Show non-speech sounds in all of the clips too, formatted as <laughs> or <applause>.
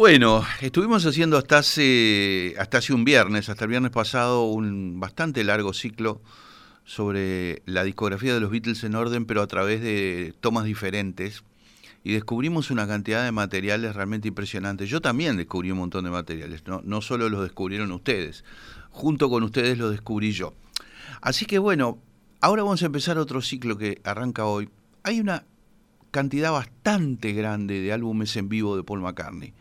Bueno, estuvimos haciendo hasta hace, hasta hace un viernes, hasta el viernes pasado, un bastante largo ciclo sobre la discografía de los Beatles en orden, pero a través de tomas diferentes. Y descubrimos una cantidad de materiales realmente impresionantes. Yo también descubrí un montón de materiales, no, no solo los descubrieron ustedes, junto con ustedes los descubrí yo. Así que bueno, ahora vamos a empezar otro ciclo que arranca hoy. Hay una cantidad bastante grande de álbumes en vivo de Paul McCartney.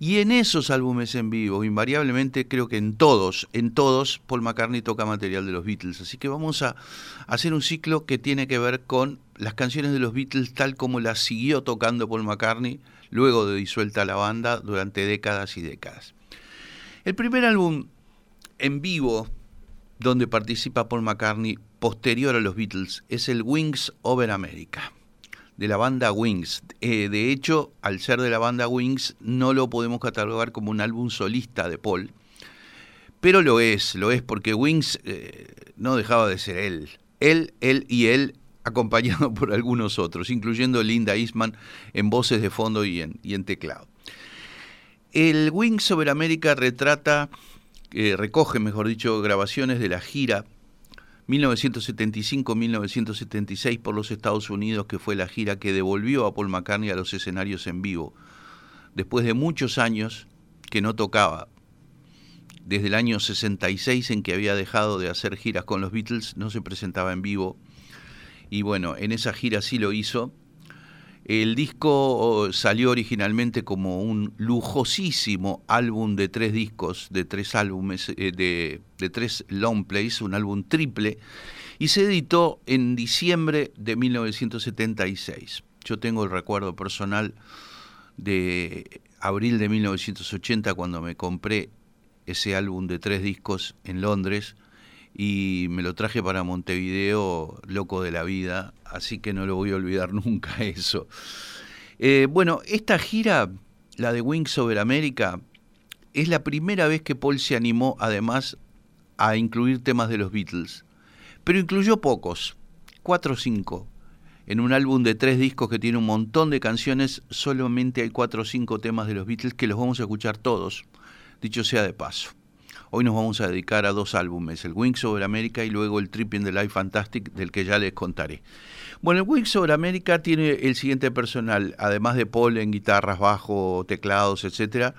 Y en esos álbumes en vivo, invariablemente creo que en todos, en todos, Paul McCartney toca material de los Beatles. Así que vamos a hacer un ciclo que tiene que ver con las canciones de los Beatles tal como las siguió tocando Paul McCartney luego de disuelta la banda durante décadas y décadas. El primer álbum en vivo donde participa Paul McCartney posterior a los Beatles es el Wings Over America de la banda Wings. Eh, de hecho, al ser de la banda Wings, no lo podemos catalogar como un álbum solista de Paul, pero lo es, lo es porque Wings eh, no dejaba de ser él. Él, él y él, acompañado <laughs> por algunos otros, incluyendo Linda Eastman en voces de fondo y en, y en teclado. El Wings sobre América retrata, eh, recoge, mejor dicho, grabaciones de la gira 1975-1976 por los Estados Unidos, que fue la gira que devolvió a Paul McCartney a los escenarios en vivo, después de muchos años que no tocaba. Desde el año 66 en que había dejado de hacer giras con los Beatles, no se presentaba en vivo. Y bueno, en esa gira sí lo hizo el disco salió originalmente como un lujosísimo álbum de tres discos, de tres álbumes, eh, de, de, tres long plays, un álbum triple, y se editó en diciembre de 1976. Yo tengo el recuerdo personal de abril de 1980 cuando me compré ese álbum de tres discos en Londres y me lo traje para Montevideo, loco de la vida, así que no lo voy a olvidar <laughs> nunca eso. Eh, bueno, esta gira, la de Wings Over America, es la primera vez que Paul se animó además a incluir temas de los Beatles, pero incluyó pocos, cuatro o cinco. En un álbum de tres discos que tiene un montón de canciones, solamente hay cuatro o cinco temas de los Beatles que los vamos a escuchar todos, dicho sea de paso. Hoy nos vamos a dedicar a dos álbumes, el Wings Over America y luego el Trip in the Life Fantastic, del que ya les contaré. Bueno, el Wings Over America tiene el siguiente personal, además de Paul en guitarras, bajo, teclados, etcétera.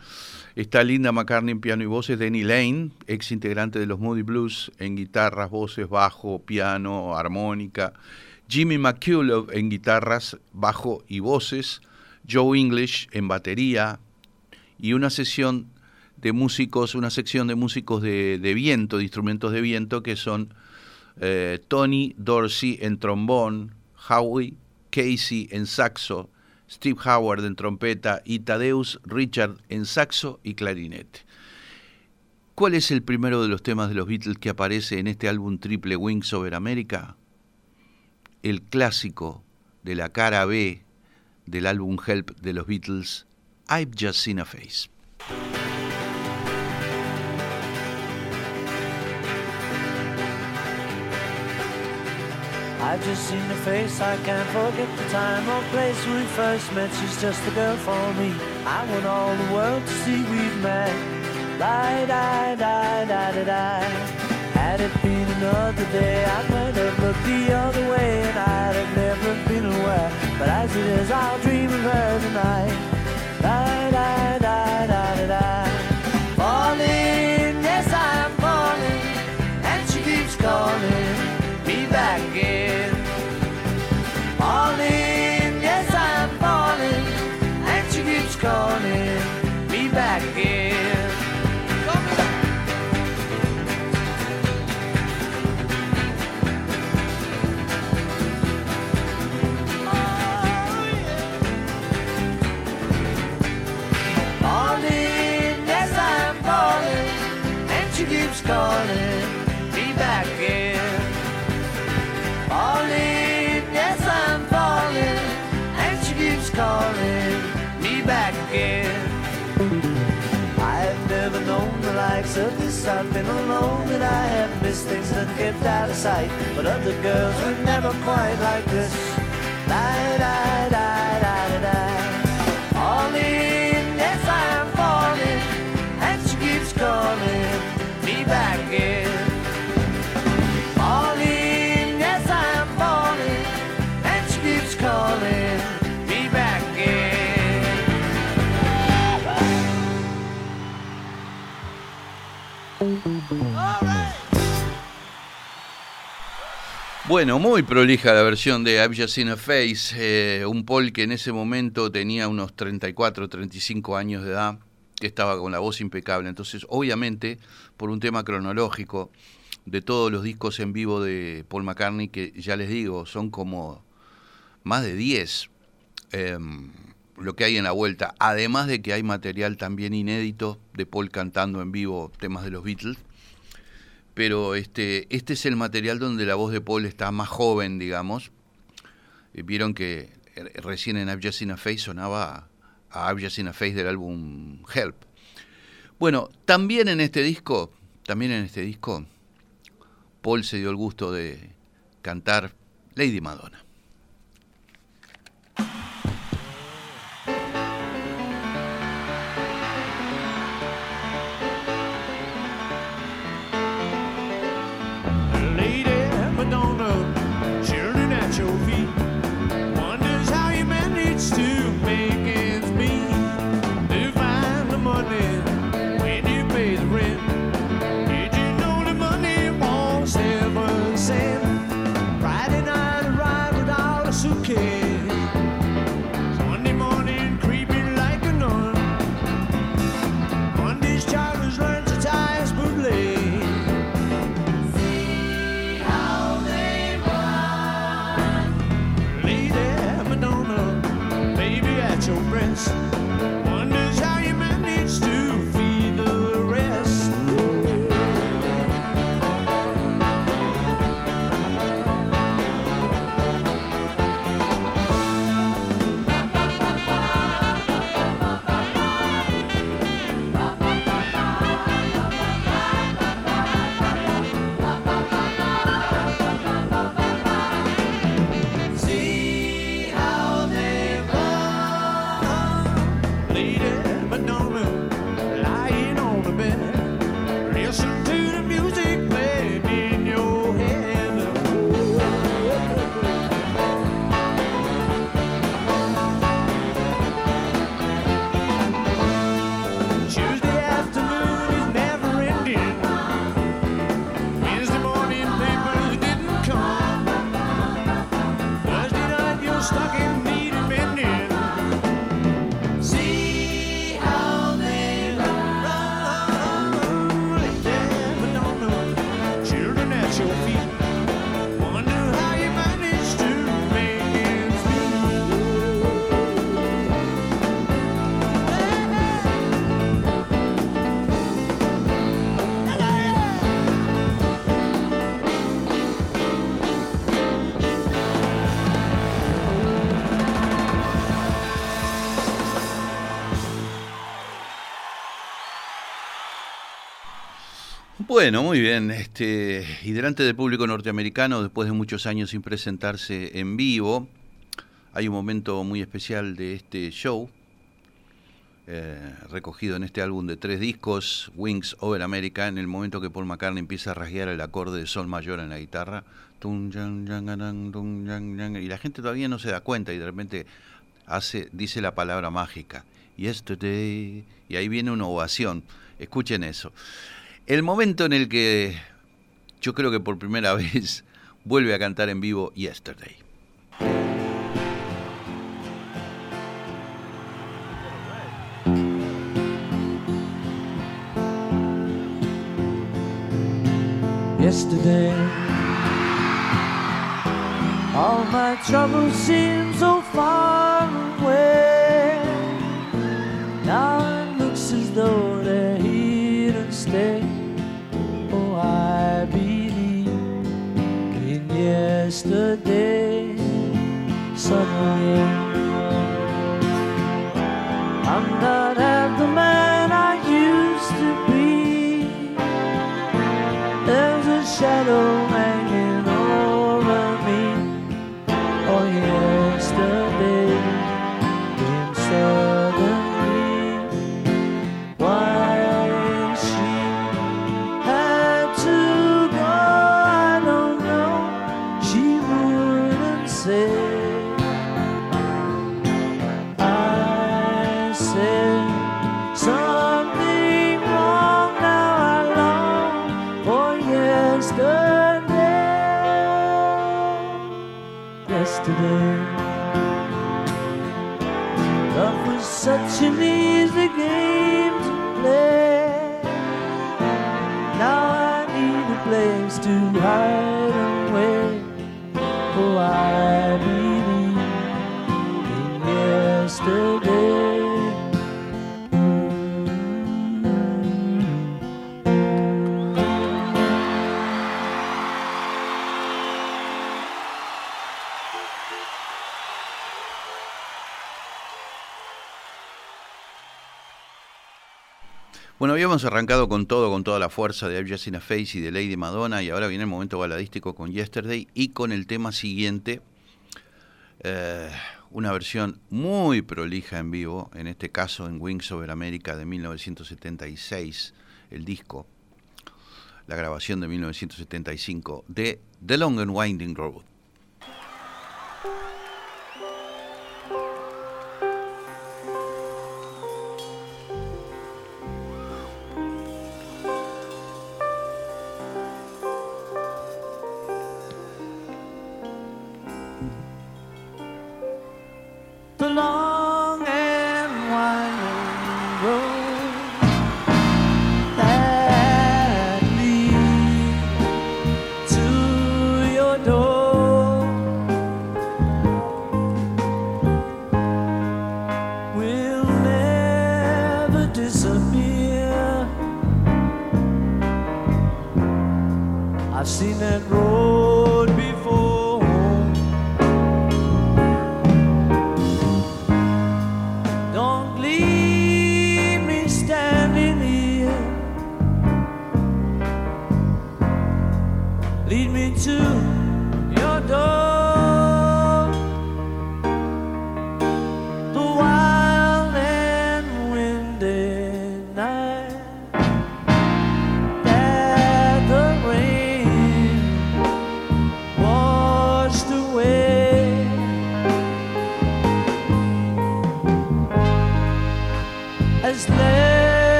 Está Linda McCartney en piano y voces, Danny Lane, ex integrante de los Moody Blues, en guitarras, voces, bajo, piano, armónica. Jimmy McCullough en guitarras, bajo y voces. Joe English en batería. Y una sesión de músicos, una sección de músicos de, viento, de instrumentos de viento, que son eh, Tony Dorsey en trombón, Howie Casey en saxo, Steve Howard en trompeta y Tadeus Richard en saxo y clarinete. ¿Cuál es el primero de los temas de los Beatles que aparece en este álbum triple Wings Over America? El clásico de la cara B del álbum Help de los Beatles, I've Just Seen a Face. I've just seen her face, I can't forget the time or place we first met. She's just the girl for me. I want all the world to see we've met. Die, die, die, die, die, die. Had it been another day, I might have looked the other way and I'd have never been aware. But as it is, I'll dream of her I've been alone and I have missed things that kept out of sight. But other girls were never quite like this. Bueno, muy prolija la versión de I've Just Seen a Face, eh, un Paul que en ese momento tenía unos 34, 35 años de edad, que estaba con la voz impecable. Entonces, obviamente, por un tema cronológico de todos los discos en vivo de Paul McCartney, que ya les digo, son como más de 10 em, lo que hay en la vuelta, además de que hay material también inédito de Paul cantando en vivo temas de los Beatles pero este, este es el material donde la voz de Paul está más joven, digamos. Eh, Vieron que eh, recién en I've Just Seen a Face sonaba a I've Just a Face del álbum Help. Bueno, también en este disco, también en este disco, Paul se dio el gusto de cantar Lady Madonna. Bueno, muy bien. Este, y delante del público norteamericano, después de muchos años sin presentarse en vivo, hay un momento muy especial de este show, eh, recogido en este álbum de tres discos, Wings Over America, en el momento que Paul McCartney empieza a rasguear el acorde de sol mayor en la guitarra, y la gente todavía no se da cuenta y de repente hace, dice la palabra mágica, yesterday, y ahí viene una ovación. Escuchen eso. El momento en el que yo creo que por primera <laughs> vez vuelve a cantar en vivo Yesterday. Yesterday, all my troubles seem so far away. Now it looks as though yesterday suddenly I'm not half the man I used to be. There's a shadow yesterday. Love was such an easy. Hemos arrancado con todo, con toda la fuerza de I've Just in a Face y de Lady Madonna, y ahora viene el momento baladístico con Yesterday y con el tema siguiente, eh, una versión muy prolija en vivo, en este caso en Wings Over America de 1976, el disco, la grabación de 1975 de The Long and Winding Road.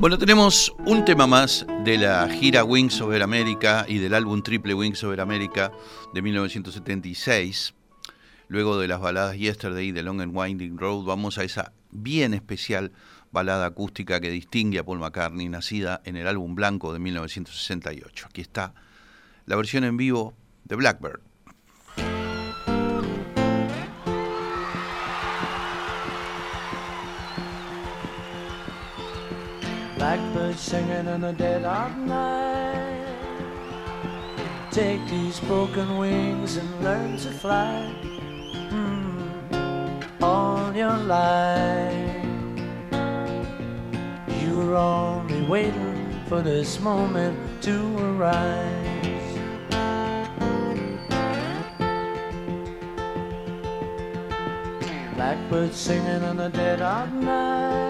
Bueno, tenemos un tema más de la gira Wings Over America y del álbum triple Wings Over America de 1976. Luego de las baladas Yesterday y The Long and Winding Road, vamos a esa bien especial balada acústica que distingue a Paul McCartney, nacida en el álbum blanco de 1968. Aquí está la versión en vivo de Blackbird. Blackbird singing in the dead of night. Take these broken wings and learn to fly mm, all your life. You were only waiting for this moment to arise. Blackbird singing in the dead of night.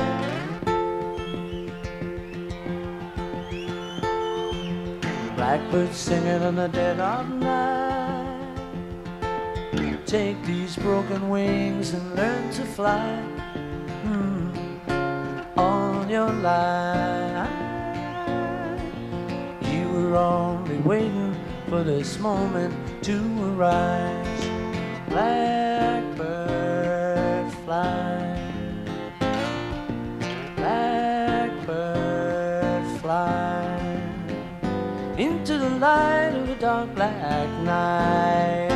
Blackbird singing in the dead of night. Take these broken wings and learn to fly mm, all your life. You were only waiting for this moment to arise. Blackbird fly. The light of a dark black night.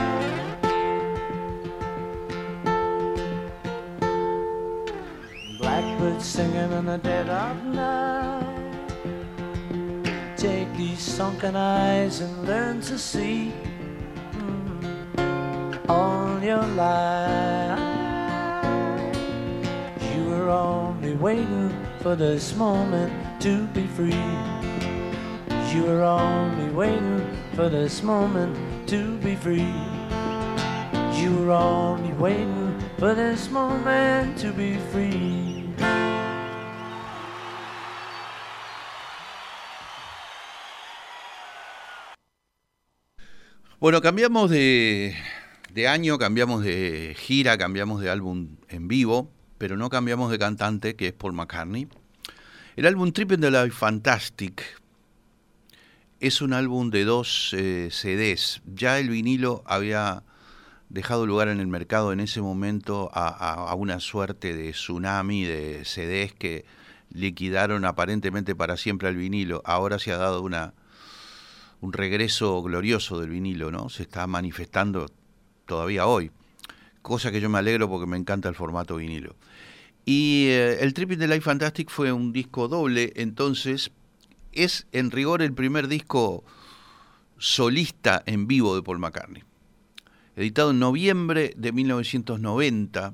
Blackbird singing in the dead of night. Take these sunken eyes and learn to see mm, all your life. You were only waiting for this moment to be free. You were only waiting for this moment to be free. You were only waiting for this moment to be free. Bueno, cambiamos de, de año, cambiamos de gira, cambiamos de álbum en vivo, pero no cambiamos de cantante, que es Paul McCartney. El álbum Tripping the Life Fantastic es un álbum de dos eh, CDs. Ya el vinilo había dejado lugar en el mercado en ese momento a, una suerte de tsunami de CDs que liquidaron aparentemente para siempre al vinilo. Ahora se ha dado una, un regreso glorioso del vinilo, ¿no? Se está manifestando todavía hoy. Cosa que yo me alegro porque me encanta el formato vinilo. Y eh, el Tripping the Life Fantastic fue un disco doble, entonces es en rigor el primer disco solista en vivo de Paul McCartney. Editado en noviembre de 1990.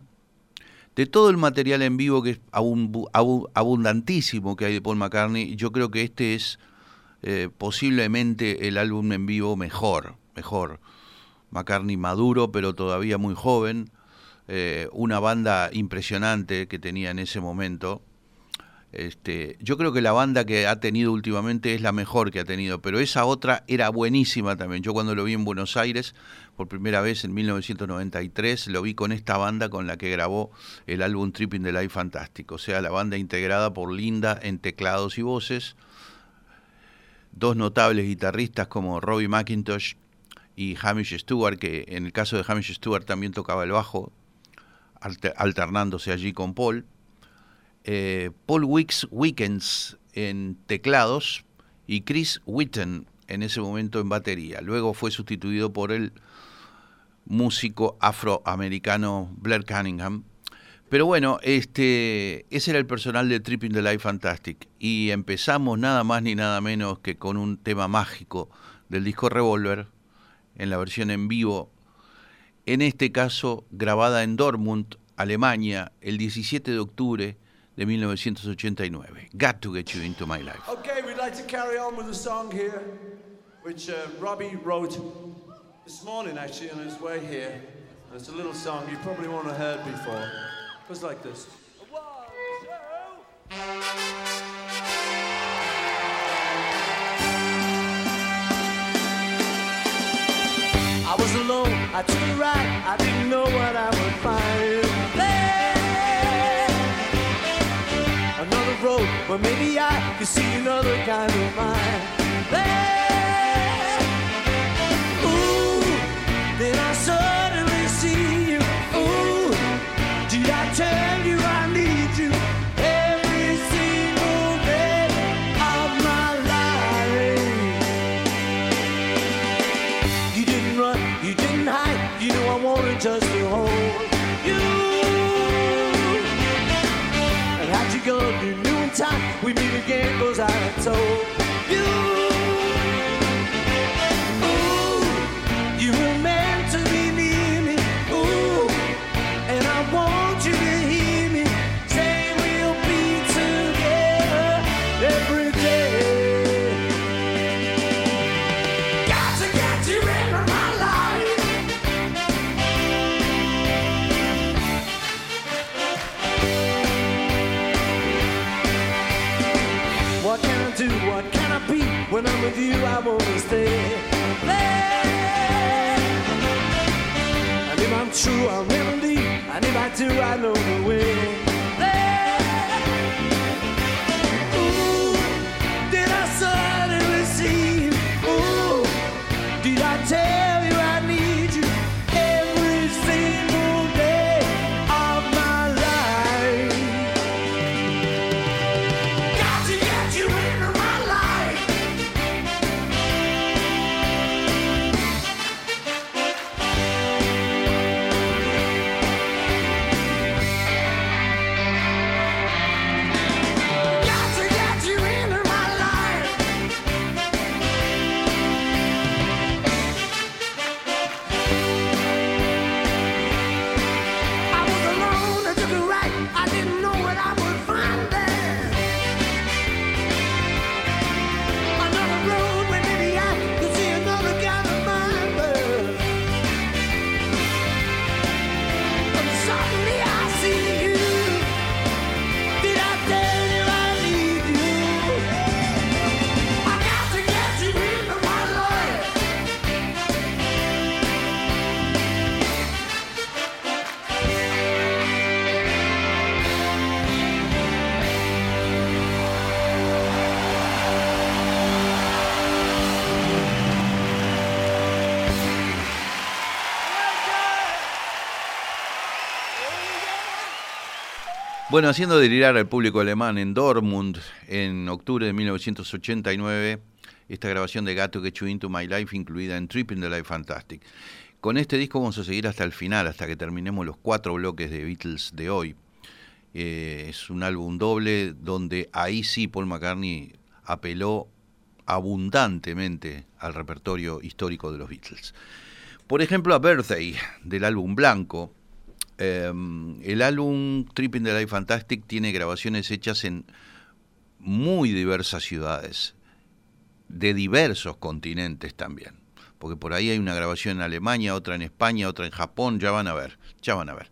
De todo el material en vivo que es abun- abu- abundantísimo que hay de Paul McCartney, yo creo que este es eh, posiblemente el álbum en vivo mejor, mejor. McCartney maduro, pero todavía muy joven. eh, una banda impresionante que tenía en ese momento. Este, yo creo que la banda que ha tenido últimamente es la mejor que ha tenido, pero esa otra era buenísima también. Yo cuando lo vi en Buenos Aires, por primera vez en 1993, lo vi con esta banda con la que grabó el álbum Tripping the Life Fantástico. O sea, la banda integrada por Linda en teclados y voces, dos notables guitarristas como Robbie McIntosh y Hamish Stewart, que en el caso de Hamish Stewart también tocaba el bajo, alter- alternándose allí con Paul. Eh, Paul Wicks Weekends en teclados y Chris Witten en ese momento en batería. Luego fue sustituido por el músico afroamericano Blair Cunningham. Pero bueno, este, ese era el personal de Tripping the Life Fantastic. Y empezamos nada más ni nada menos que con un tema mágico del disco Revolver, en la versión en vivo, en este caso grabada en Dortmund, Alemania, el 17 de octubre de 1989. Got to get you into my life. Okay, we'd like to carry on with a song here, which uh, Robbie wrote this morning actually on his way here. And it's a little song you probably won't have heard before. It goes like this. I was alone, I took a ride, I didn't know what I would find road where maybe I could see another kind of mind there. Ooh, then I suddenly see you. Ooh, did I tell told with you, I wanna stay there. And if I'm true, I'll never leave. And if I do, I know the way. Bueno, haciendo delirar al público alemán en Dortmund en octubre de 1989, esta grabación de Gato You Into My Life incluida en Tripping the Life Fantastic. Con este disco vamos a seguir hasta el final, hasta que terminemos los cuatro bloques de Beatles de hoy. Eh, es un álbum doble donde ahí sí Paul McCartney apeló abundantemente al repertorio histórico de los Beatles. Por ejemplo, a Birthday del álbum Blanco, eh, el álbum Tripping the Life Fantastic tiene grabaciones hechas en muy diversas ciudades, de diversos continentes también. Porque por ahí hay una grabación en Alemania, otra en España, otra en Japón, ya van a ver, ya van a ver.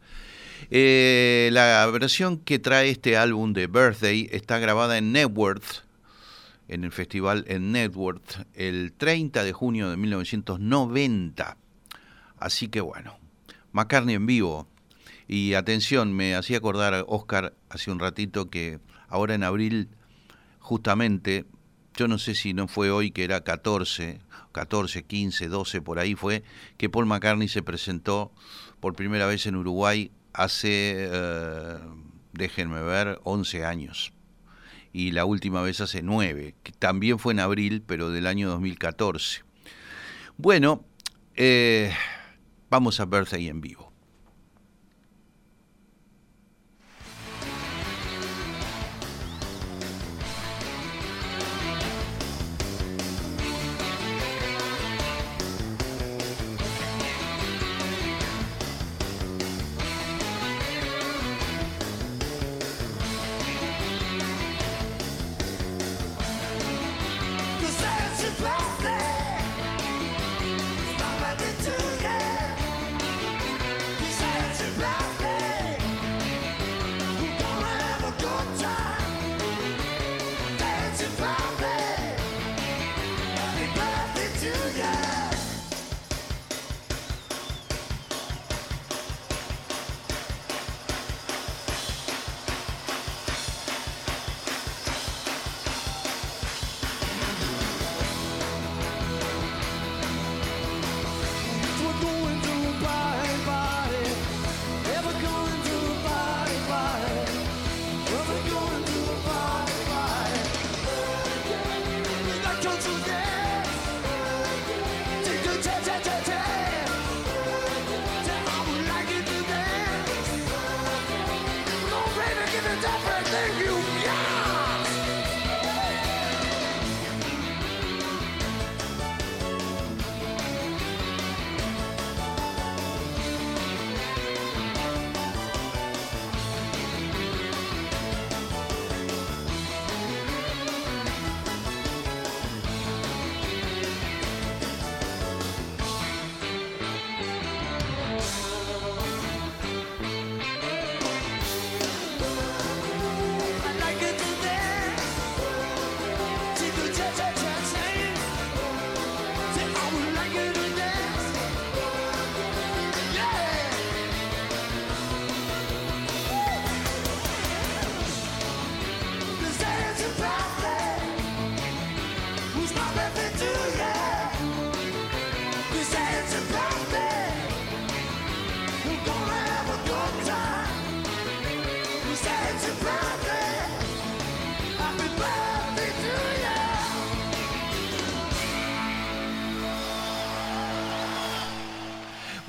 Eh, la versión que trae este álbum de Birthday está grabada en Networth, en el festival en Networth, el 30 de junio de 1990. Así que bueno, McCartney en vivo, y atención, me hacía acordar Oscar hace un ratito que ahora en abril, justamente, yo no sé si no fue hoy que era 14, 14, 15, 12, por ahí fue, que Paul McCartney se presentó por primera vez en Uruguay hace, eh, déjenme ver, 11 años. Y la última vez hace 9, que también fue en abril, pero del año 2014. Bueno, eh, vamos a Birthday en vivo.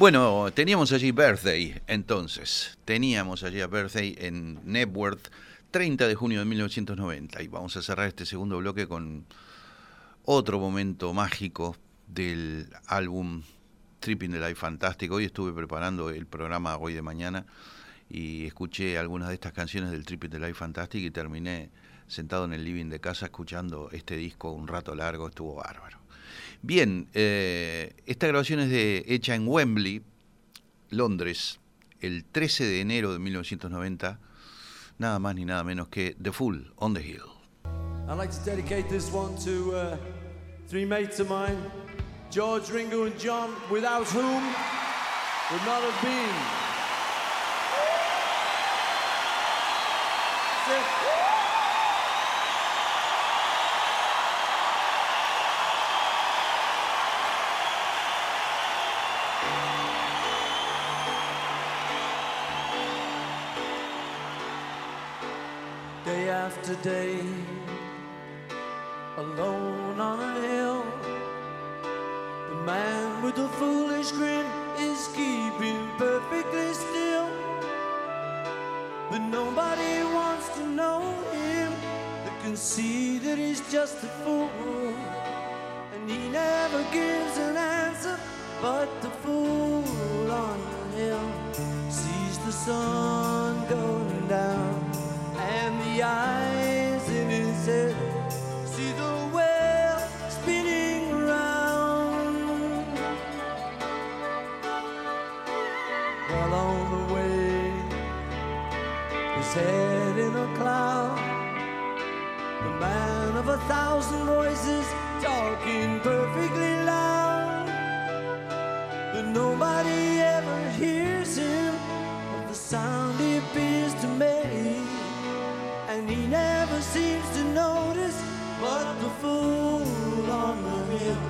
Bueno, teníamos allí Birthday, entonces. Teníamos allí a Birthday en Networth, 30 de junio de 1990. Y vamos a cerrar este segundo bloque con otro momento mágico del álbum Tripping the Life Fantástico. Hoy estuve preparando el programa hoy de mañana y escuché algunas de estas canciones del Tripping the Life Fantastic y terminé sentado en el living de casa escuchando este disco un rato largo. Estuvo bárbaro. Bien, eh, esta grabación es de, hecha en Wembley, Londres, el 13 de enero de 1990, nada más ni nada menos que The Fool on the Hill. I'd like to dedicate this one to uh, three mates of mine, George, Ringo, and John, without whom would not have been. That's it. after day, alone on a hill. The man with the foolish grin is keeping perfectly still. But nobody wants to know him. They can see that he's just a fool. And he never gives an answer. But the fool on the hill sees the sun going a thousand voices talking perfectly loud. But nobody ever hears him But the sound he appears to make. And he never seems to notice what the fool on the hill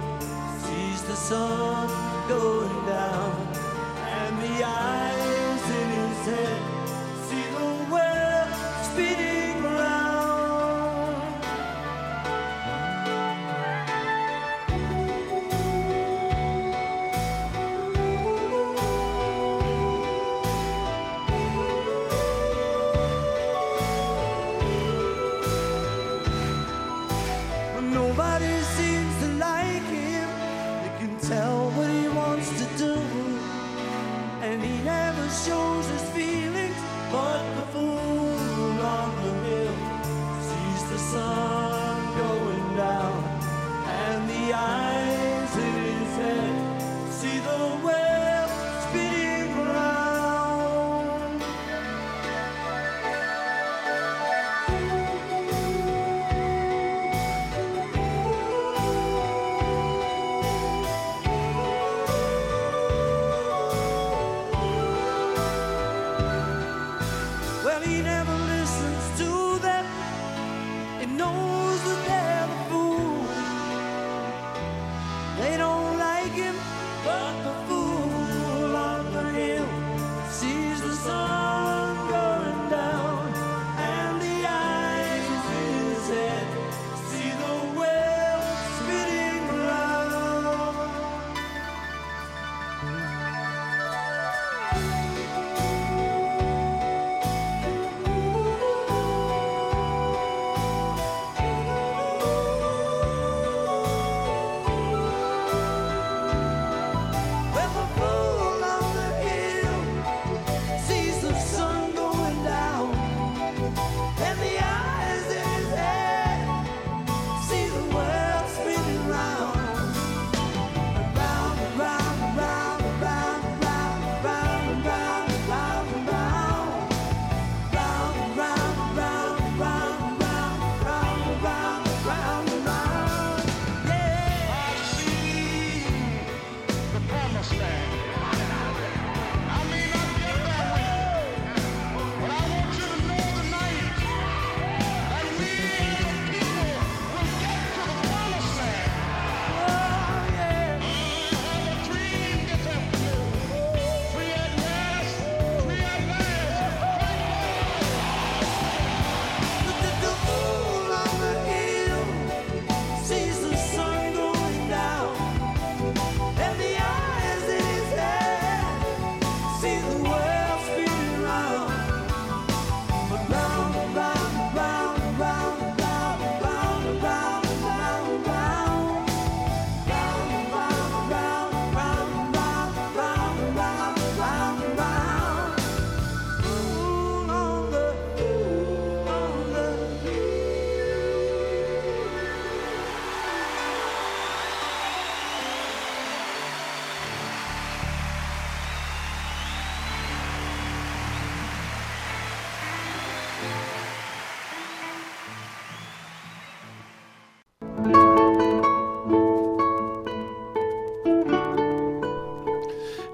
sees the sun going down and the eyes in his head.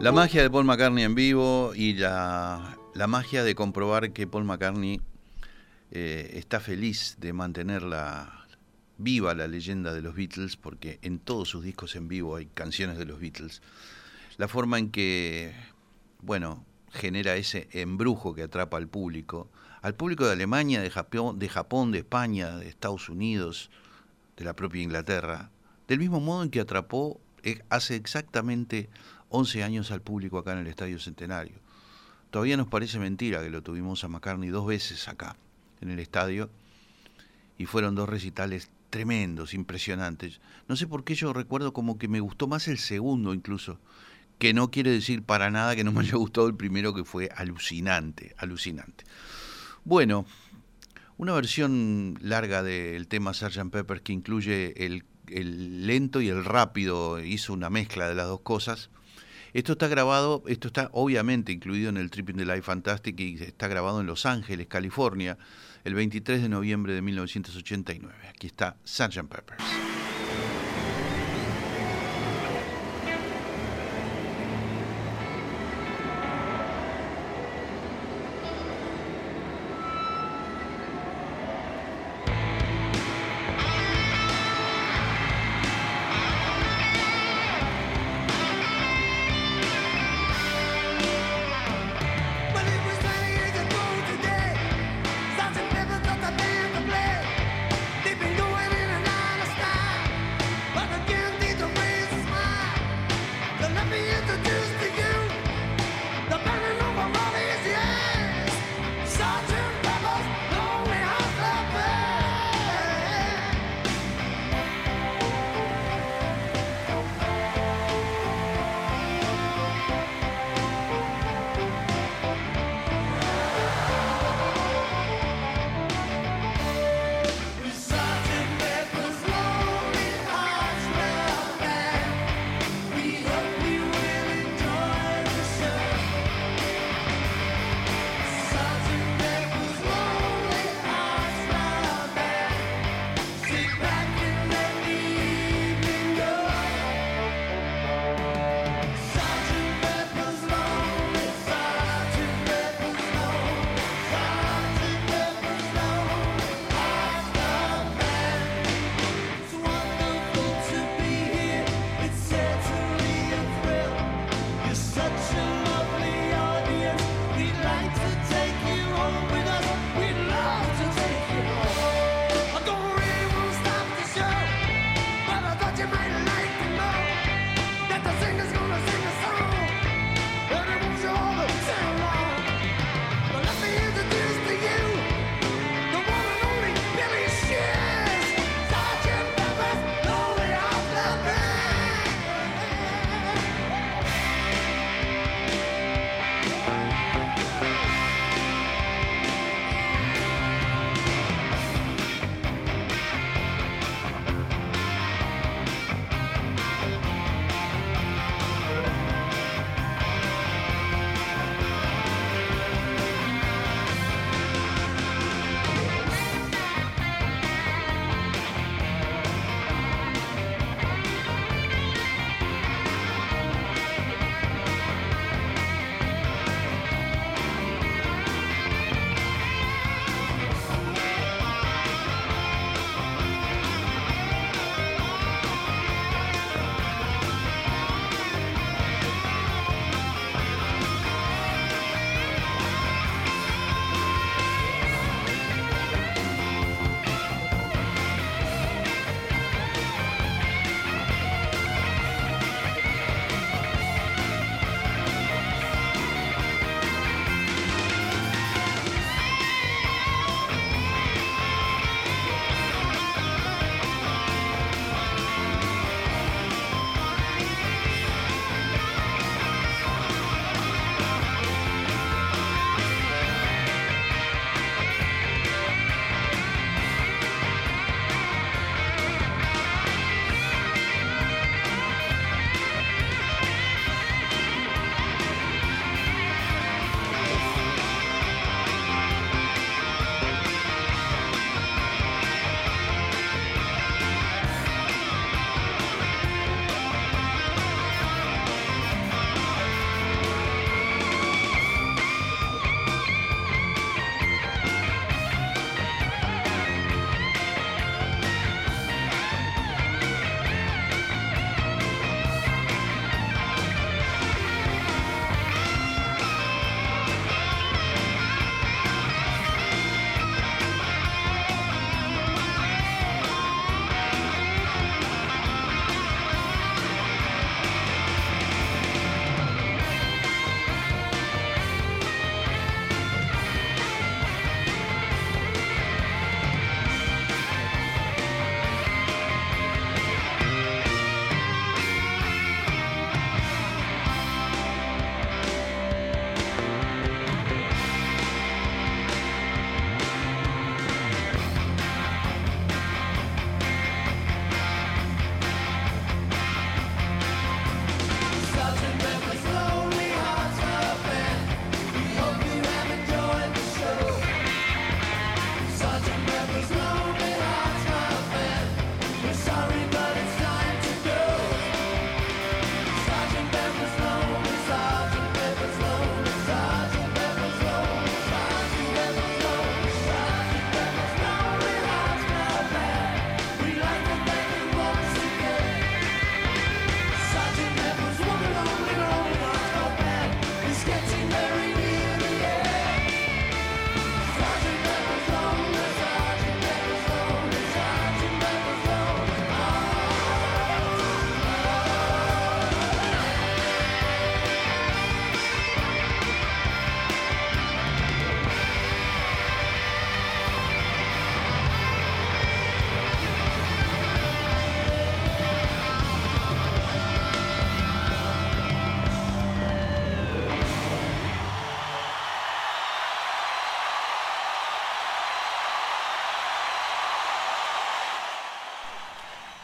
La magia de Paul McCartney en vivo y la, la magia de comprobar que Paul McCartney eh, está feliz de mantenerla viva la leyenda de los Beatles, porque en todos sus discos en vivo hay canciones de los Beatles. La forma en que, bueno, genera ese embrujo que atrapa al público, al público de Alemania, de Japón, de, Japón, de España, de Estados Unidos, de la propia Inglaterra, del mismo modo en que atrapó eh, hace exactamente 11 años al público acá en el Estadio Centenario. Todavía nos parece mentira que lo tuvimos a McCartney dos veces acá, en el estadio, y fueron dos recitales tremendos, impresionantes. No sé por qué yo recuerdo como que me gustó más el segundo incluso, que no quiere decir para nada que no me haya gustado el primero que fue alucinante, alucinante. Bueno, una versión larga del tema Sgt. Pepper que incluye el, el lento y el rápido, hizo una mezcla de las dos cosas. Esto está grabado, esto está obviamente incluido en el Tripping the Life Fantastic y está grabado en Los Ángeles, California, el 23 de noviembre de 1989. Aquí está Sgt. Peppers.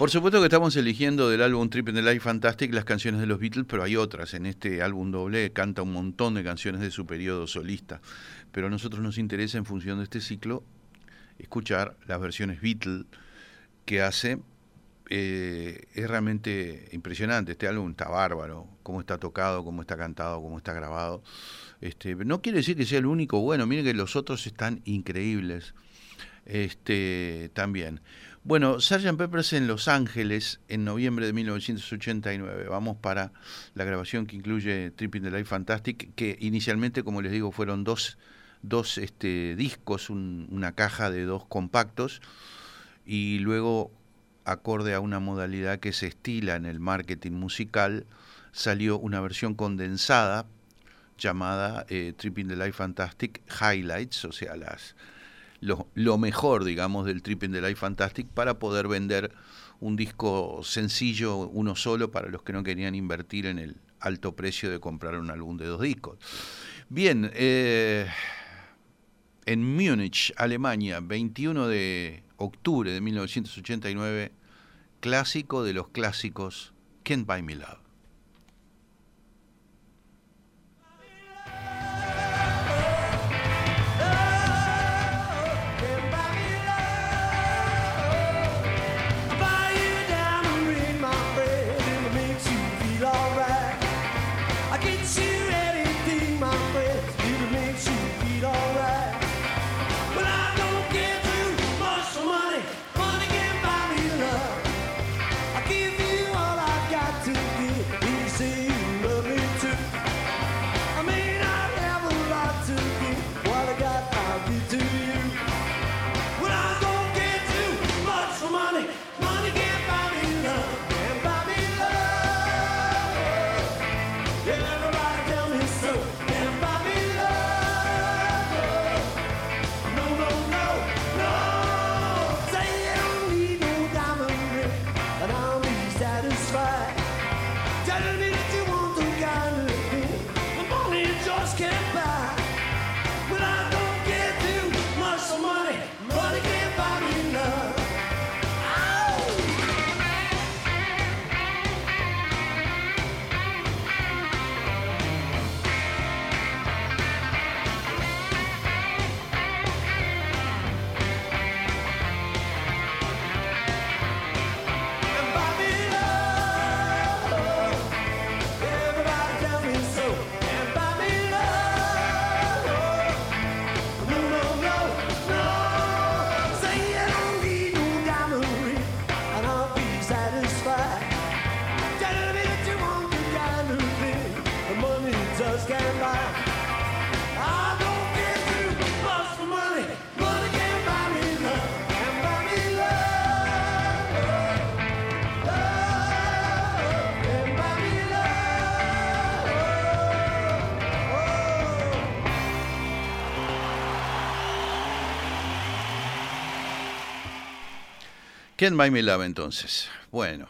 Por supuesto que estamos eligiendo del álbum Trip in the Life Fantastic las canciones de los Beatles, pero hay otras. En este álbum doble canta un montón de canciones de su periodo solista. Pero a nosotros nos interesa, en función de este ciclo, escuchar las versiones Beatles que hace. Eh, es realmente impresionante. Este álbum está bárbaro. Cómo está tocado, cómo está cantado, cómo está grabado. Este, no quiere decir que sea el único bueno. Miren que los otros están increíbles. Este, también. Bueno, Sgt. Peppers en Los Ángeles en noviembre de 1989. Vamos para la grabación que incluye Tripping the Life Fantastic, que inicialmente, como les digo, fueron dos, dos este, discos, un- una caja de dos compactos, y luego, acorde a una modalidad que se estila en el marketing musical, salió una versión condensada llamada eh, Tripping the Life Fantastic Highlights, o sea, las, lo, mejor, digamos, del Tripping the Life Fantastic para poder vender un disco sencillo, uno solo, para los que no querían invertir en el alto precio de comprar un álbum de dos discos. Bien, eh, en Múnich, Alemania, 21 de octubre de 1989, clásico de los clásicos, Can't Buy Me Love. Can't Buy Me Love entonces. Bueno,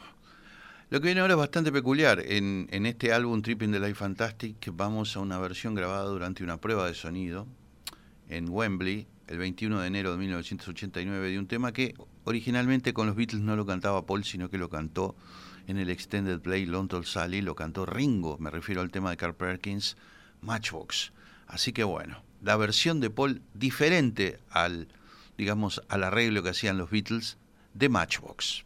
lo que viene ahora es bastante peculiar. En, en este álbum Tripping the Life Fantastic vamos a una versión grabada durante una prueba de sonido en Wembley el 21 de enero de 1989 de un tema que originalmente con los Beatles no lo cantaba Paul, sino que lo cantó en el Extended Play Long Tall Sally, lo cantó Ringo, me refiero al tema de Carl Perkins, Matchbox. Así que bueno, la versión de Paul diferente al, digamos, al arreglo que hacían los Beatles de Matchbox.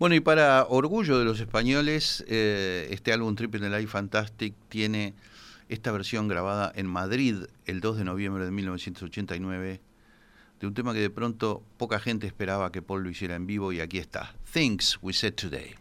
Bueno, y para orgullo de los españoles, eh, este álbum Triple Life Fantastic tiene esta versión grabada en Madrid el 2 de noviembre de 1989, de un tema que de pronto poca gente esperaba que Paul lo hiciera en vivo y aquí está, Things We Said Today.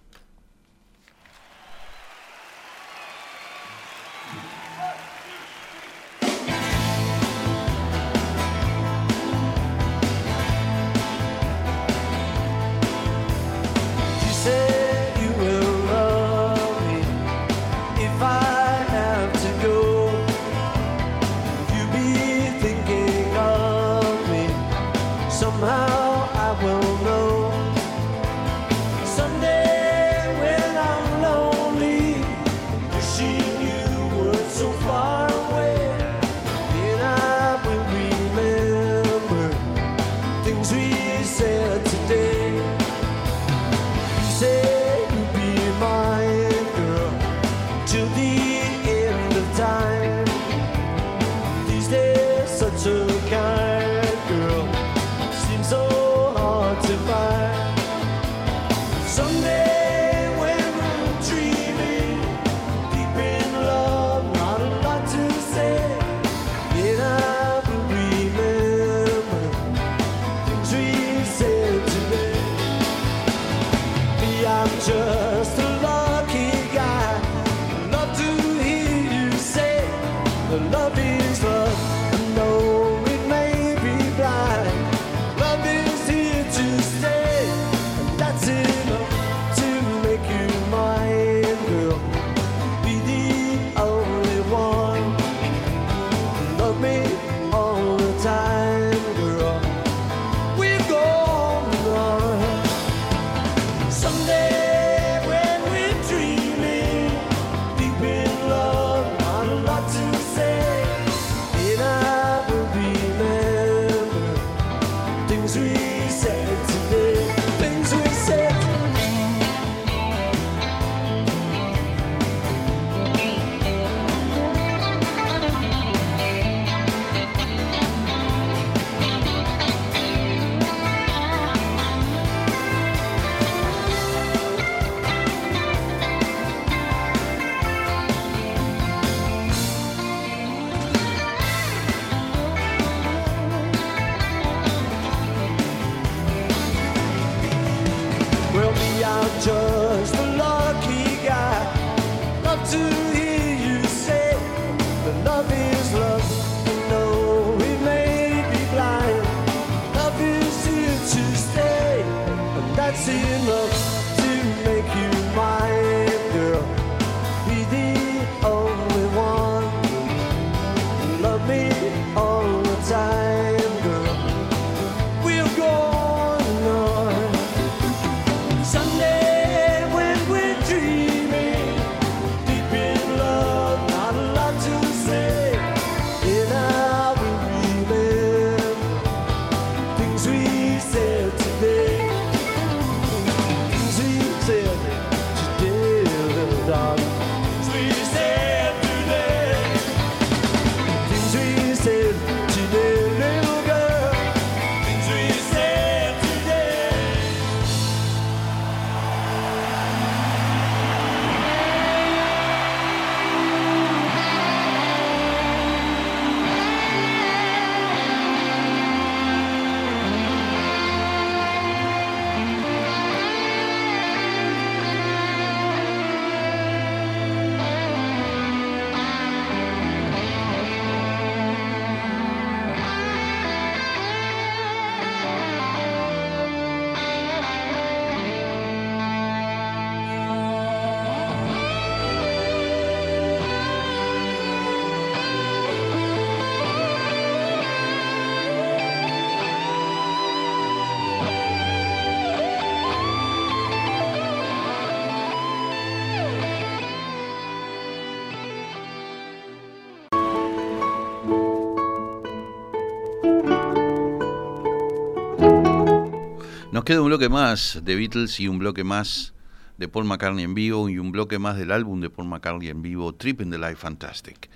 Queda un bloque más de Beatles y un bloque más de Paul McCartney en vivo y un bloque más del álbum de Paul McCartney en vivo, Trip in the Life Fantastic.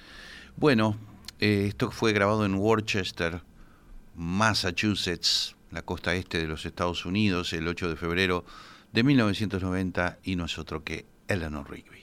Bueno, eh, esto fue grabado en Worcester, Massachusetts, la costa este de los Estados Unidos, el 8 de febrero de 1990 y no es otro que Eleanor Rigby.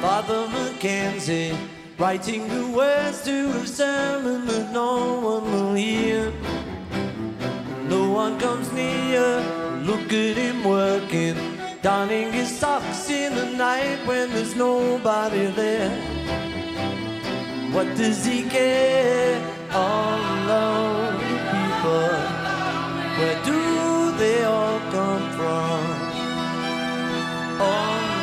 Father Mackenzie writing the words to a sermon that no one will hear. No one comes near. Look at him working, donning his socks in the night when there's nobody there. What does he care? All lonely people. Where do they all come from? All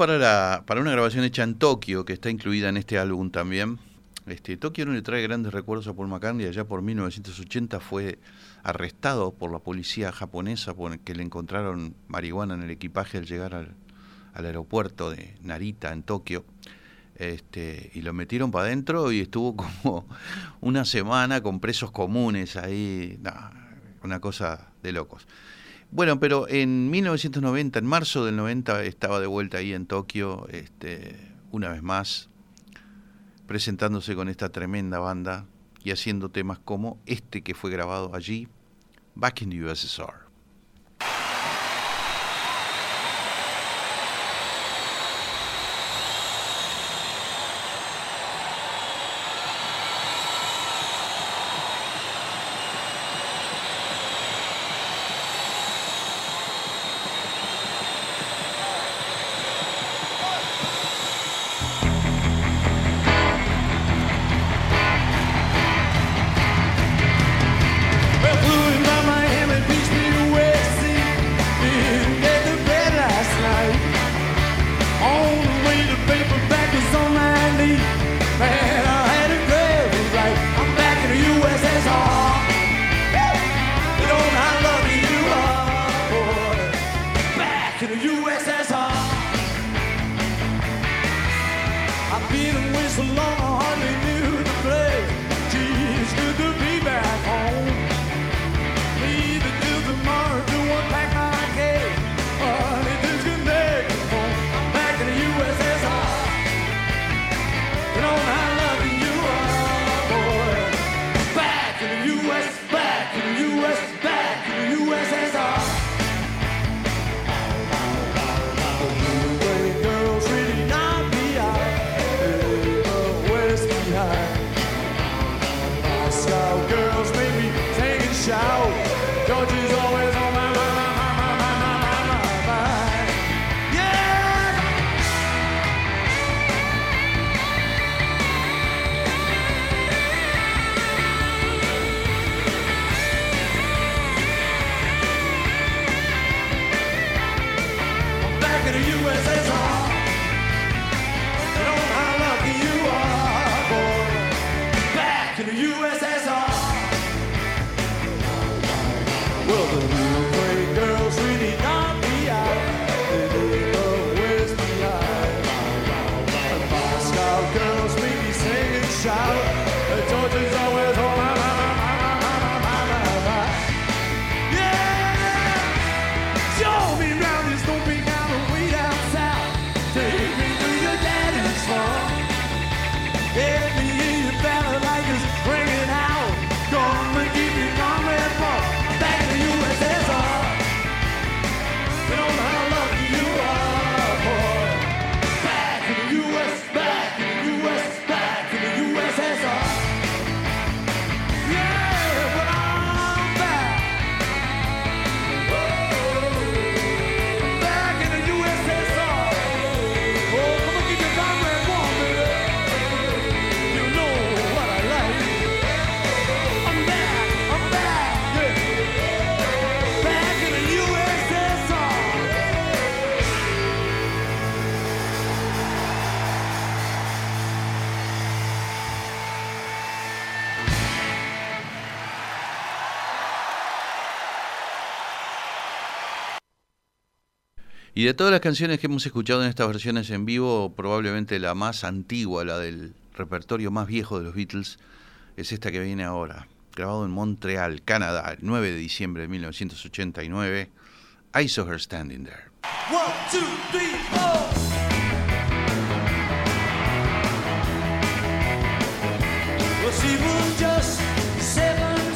para, la, para una grabación hecha en Tokio, que está incluida en este álbum también. Este, Tokio no le trae grandes recuerdos a Paul McCartney, allá por 1980 fue arrestado por la policía japonesa porque le encontraron marihuana en el equipaje al llegar al, aeropuerto de Narita, en Tokio. Este, y lo metieron para adentro y estuvo <laughs> como una semana con presos comunes ahí, una cosa de locos. Bueno, pero en 1990, en marzo del 90, estaba de vuelta ahí en Tokio, este, una vez más, presentándose con esta tremenda banda y haciendo temas como este que fue grabado allí, Back in the USSR. Y de todas las canciones que hemos escuchado en estas versiones en vivo, probablemente la más antigua, la del repertorio más viejo de los Beatles, es esta que viene ahora, grabado en Montreal, Canadá, el 9 de diciembre de 1989. I saw her standing there. One, two, three, four. Well, she was just 17.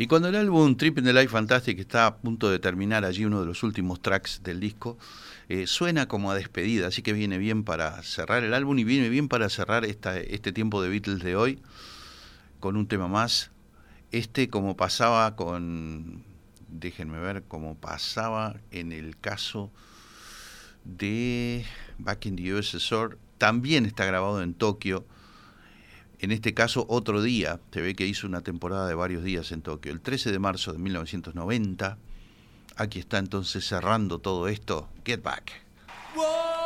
Y cuando el álbum Trip in the Life Fantastic está a punto de terminar allí, uno de los últimos tracks del disco, eh, suena como a despedida, así que viene bien para cerrar el álbum y viene bien para cerrar esta, este tiempo de Beatles de hoy con un tema más. Este, como pasaba con, déjenme ver, como pasaba en el caso de Back in the USSR, también está grabado en Tokio. En este caso, otro día, se ve que hizo una temporada de varios días en Tokio. El 13 de marzo de 1990, aquí está entonces cerrando todo esto, Get Back. Whoa,